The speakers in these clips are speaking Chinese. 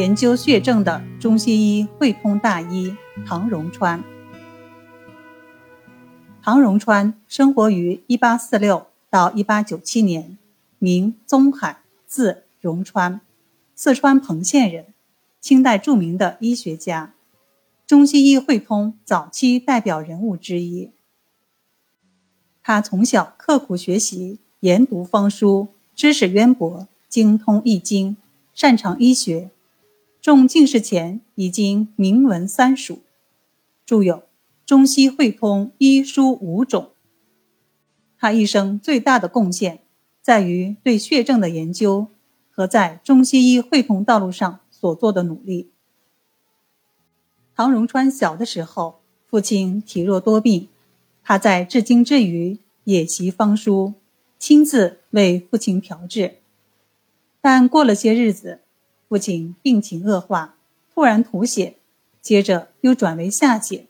研究血症的中西医汇通大医唐荣川。唐荣川生活于1846到1897年，名宗海，字荣川，四川彭县人，清代著名的医学家，中西医汇通早期代表人物之一。他从小刻苦学习，研读方书，知识渊博，精通易经，擅长医学。中进士前已经名闻三蜀，著有《中西汇通医书五种》。他一生最大的贡献在于对血症的研究和在中西医汇通道路上所做的努力。唐荣川小的时候，父亲体弱多病，他在治经之余也习方书，亲自为父亲调治。但过了些日子，父亲病情恶化，突然吐血，接着又转为下血，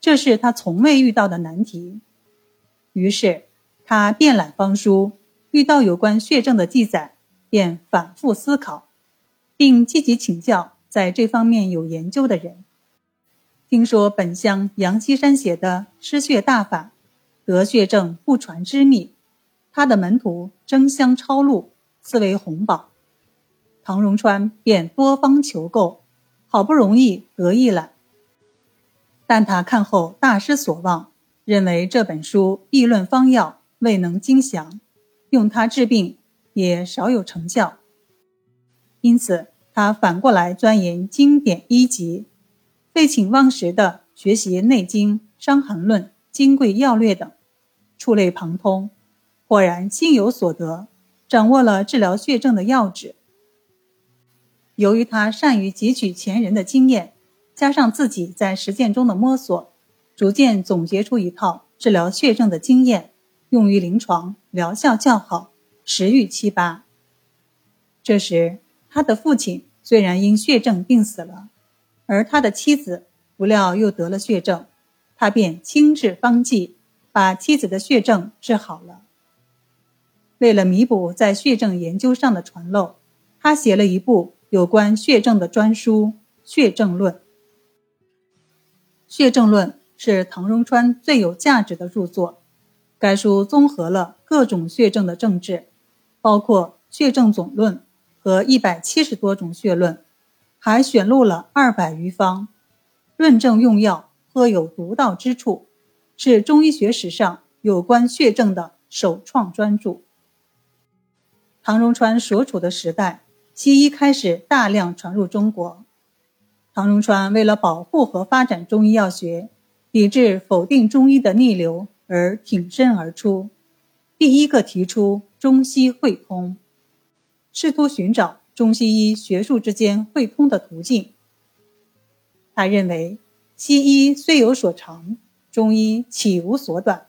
这是他从未遇到的难题。于是，他遍览方书，遇到有关血症的记载，便反复思考，并积极请教在这方面有研究的人。听说本乡杨锡山写的《失血大法》，得血症不传之秘，他的门徒争相抄录，赐为红宝。唐荣川便多方求购，好不容易得一览。但他看后大失所望，认为这本书议论方药未能精详，用它治病也少有成效。因此，他反过来钻研经典医籍，废寝忘食地学习《内经》《伤寒论》《金匮要略》等，触类旁通，果然心有所得，掌握了治疗血症的要旨。由于他善于汲取前人的经验，加上自己在实践中的摸索，逐渐总结出一套治疗血症的经验，用于临床疗效较好，时愈七八。这时，他的父亲虽然因血症病死了，而他的妻子不料又得了血症，他便亲治方剂，把妻子的血症治好了。为了弥补在血症研究上的传漏，他写了一部。有关血症的专书《血症论》，《血症论》是唐荣川最有价值的著作。该书综合了各种血症的症治，包括血症总论和一百七十多种血论，还选录了二百余方，论证用药颇有独到之处，是中医学史上有关血症的首创专著。唐荣川所处的时代。西医开始大量传入中国，唐荣川为了保护和发展中医药学，抵制否定中医的逆流而挺身而出，第一个提出中西汇通，试图寻找中西医学术之间汇通的途径。他认为，西医虽有所长，中医岂无所短？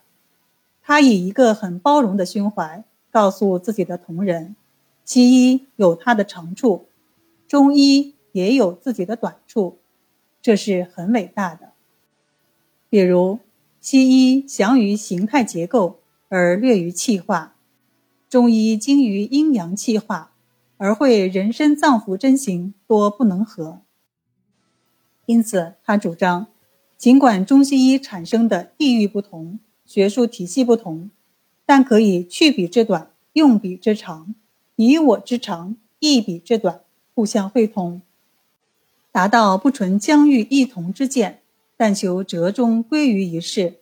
他以一个很包容的胸怀，告诉自己的同仁。西医有它的长处，中医也有自己的短处，这是很伟大的。比如，西医详于形态结构而略于气化，中医精于阴阳气化而会人身脏腑真形多不能合。因此，他主张，尽管中西医产生的地域不同、学术体系不同，但可以去彼之短，用彼之长。以我之长，一彼之短，互相会通，达到不纯疆域异同之见，但求折中归于一事，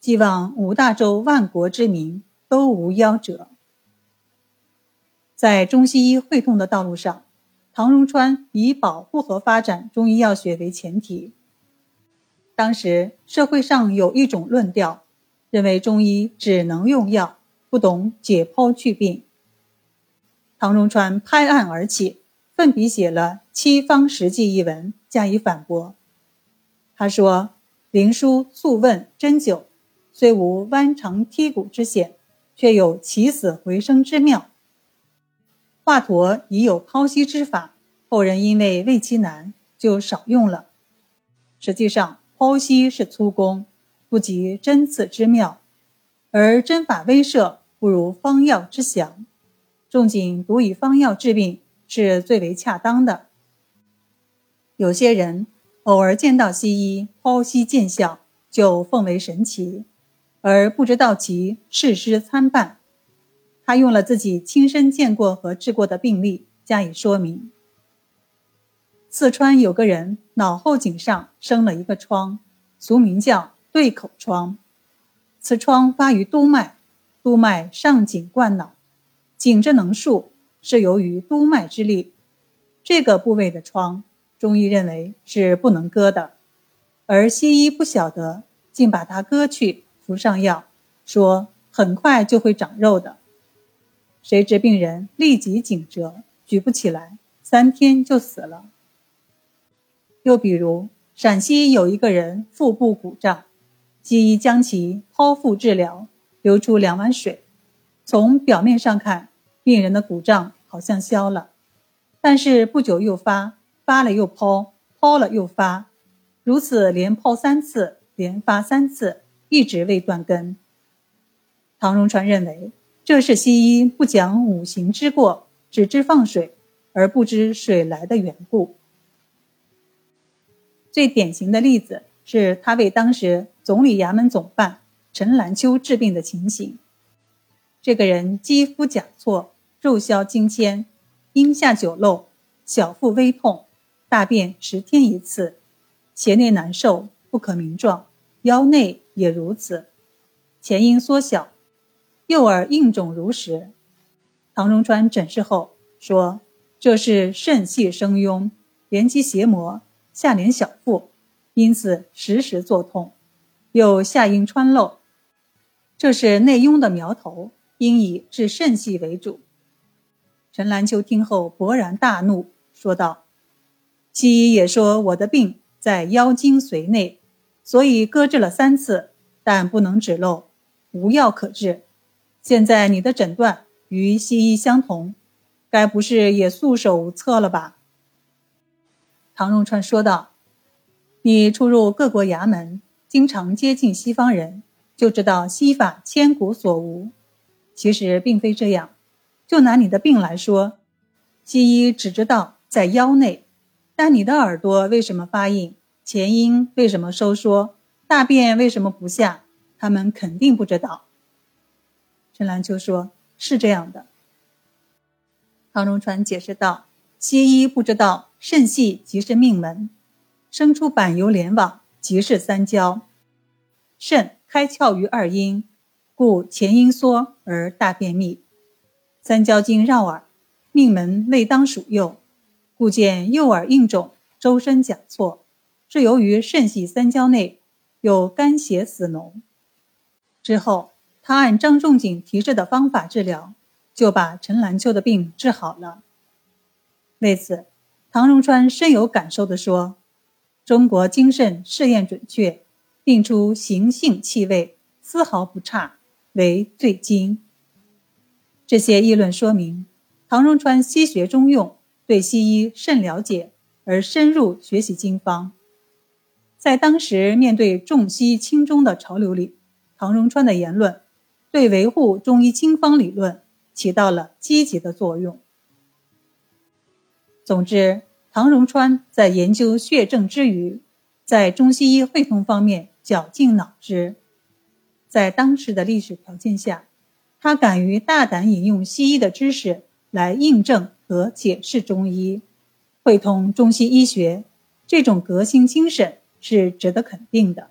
寄望五大洲万国之民都无夭折。在中西医会通的道路上，唐荣川以保护和发展中医药学为前提。当时社会上有一种论调，认为中医只能用药，不懂解剖去病。唐荣川拍案而起，奋笔写了《七方实记》一文加以反驳。他说：“灵枢素问针灸，虽无弯肠剔骨之险，却有起死回生之妙。华佗已有剖析之法，后人因为畏其难，就少用了。实际上，剖析是粗工，不及针刺之妙，而针法威慑不如方药之详。”仲景独以方药治病是最为恰当的，有些人偶尔见到西医剖析见效，就奉为神奇，而不知道其事实参半。他用了自己亲身见过和治过的病例加以说明。四川有个人脑后颈上生了一个疮，俗名叫对口疮。此疮发于督脉，督脉上颈贯脑，颈之能数是由于督脉之力。这个部位的疮，中医认为是不能割的，而西医不晓得，竟把它割去，敷上药，说很快就会长肉的。谁知病人立即颈折，举不起来，三天就死了。又比如陕西有一个人腹部鼓胀。西医将其剖腹治疗，流出两碗水。从表面上看，病人的鼓胀好像消了，但是不久又发，发了又剖，剖了又发，如此连抛三次，连发三次，一直未断根。唐荣川认为，这是西医不讲五行之过，只知放水，而不知水来的缘故。最典型的例子是他为当时。总理衙门总办陈兰秋治病的情形。这个人肌肤甲错，肉消经千，阴下久漏，小腹微痛，大便十天一次，胁内难受，不可名状，腰内也如此，前阴缩小，右耳硬肿如石。唐荣川诊视后说：“这是肾气生痈，连其邪魔，下连小腹，因此时时作痛。”有下阴穿漏，这是内痈的苗头，应以治肾气为主。陈兰秋听后勃然大怒，说道：“西医也说我的病在腰经髓内，所以搁置了三次，但不能止漏，无药可治。现在你的诊断与西医相同，该不是也束手无策了吧？”唐荣川说道：“你出入各国衙门。”经常接近西方人，就知道西法千古所无。其实并非这样。就拿你的病来说，西医只知道在腰内，但你的耳朵为什么发硬，前阴为什么收缩，大便为什么不下，他们肯定不知道。陈兰秋说：“是这样的。”唐荣川解释道：“西医不知道肾系即是命门，生出板油连网。”即是三焦，肾开窍于二阴，故前阴缩而大便秘。三焦经绕耳，命门未当属右，故见右耳硬肿，周身甲错，是由于肾系三焦内有肝血死脓。之后，他按张仲景提示的方法治疗，就把陈兰秋的病治好了。为此，唐荣川深有感受地说。中国精肾试验准确，定出形性气味丝毫不差，为最精。这些议论说明，唐荣川西学中用，对西医甚了解，而深入学习经方。在当时面对重西轻中的潮流里，唐荣川的言论对维护中医经方理论起到了积极的作用。总之。唐荣川在研究血症之余，在中西医会同方面绞尽脑汁。在当时的历史条件下，他敢于大胆引用西医的知识来印证和解释中医，会通中西医学，这种革新精神是值得肯定的。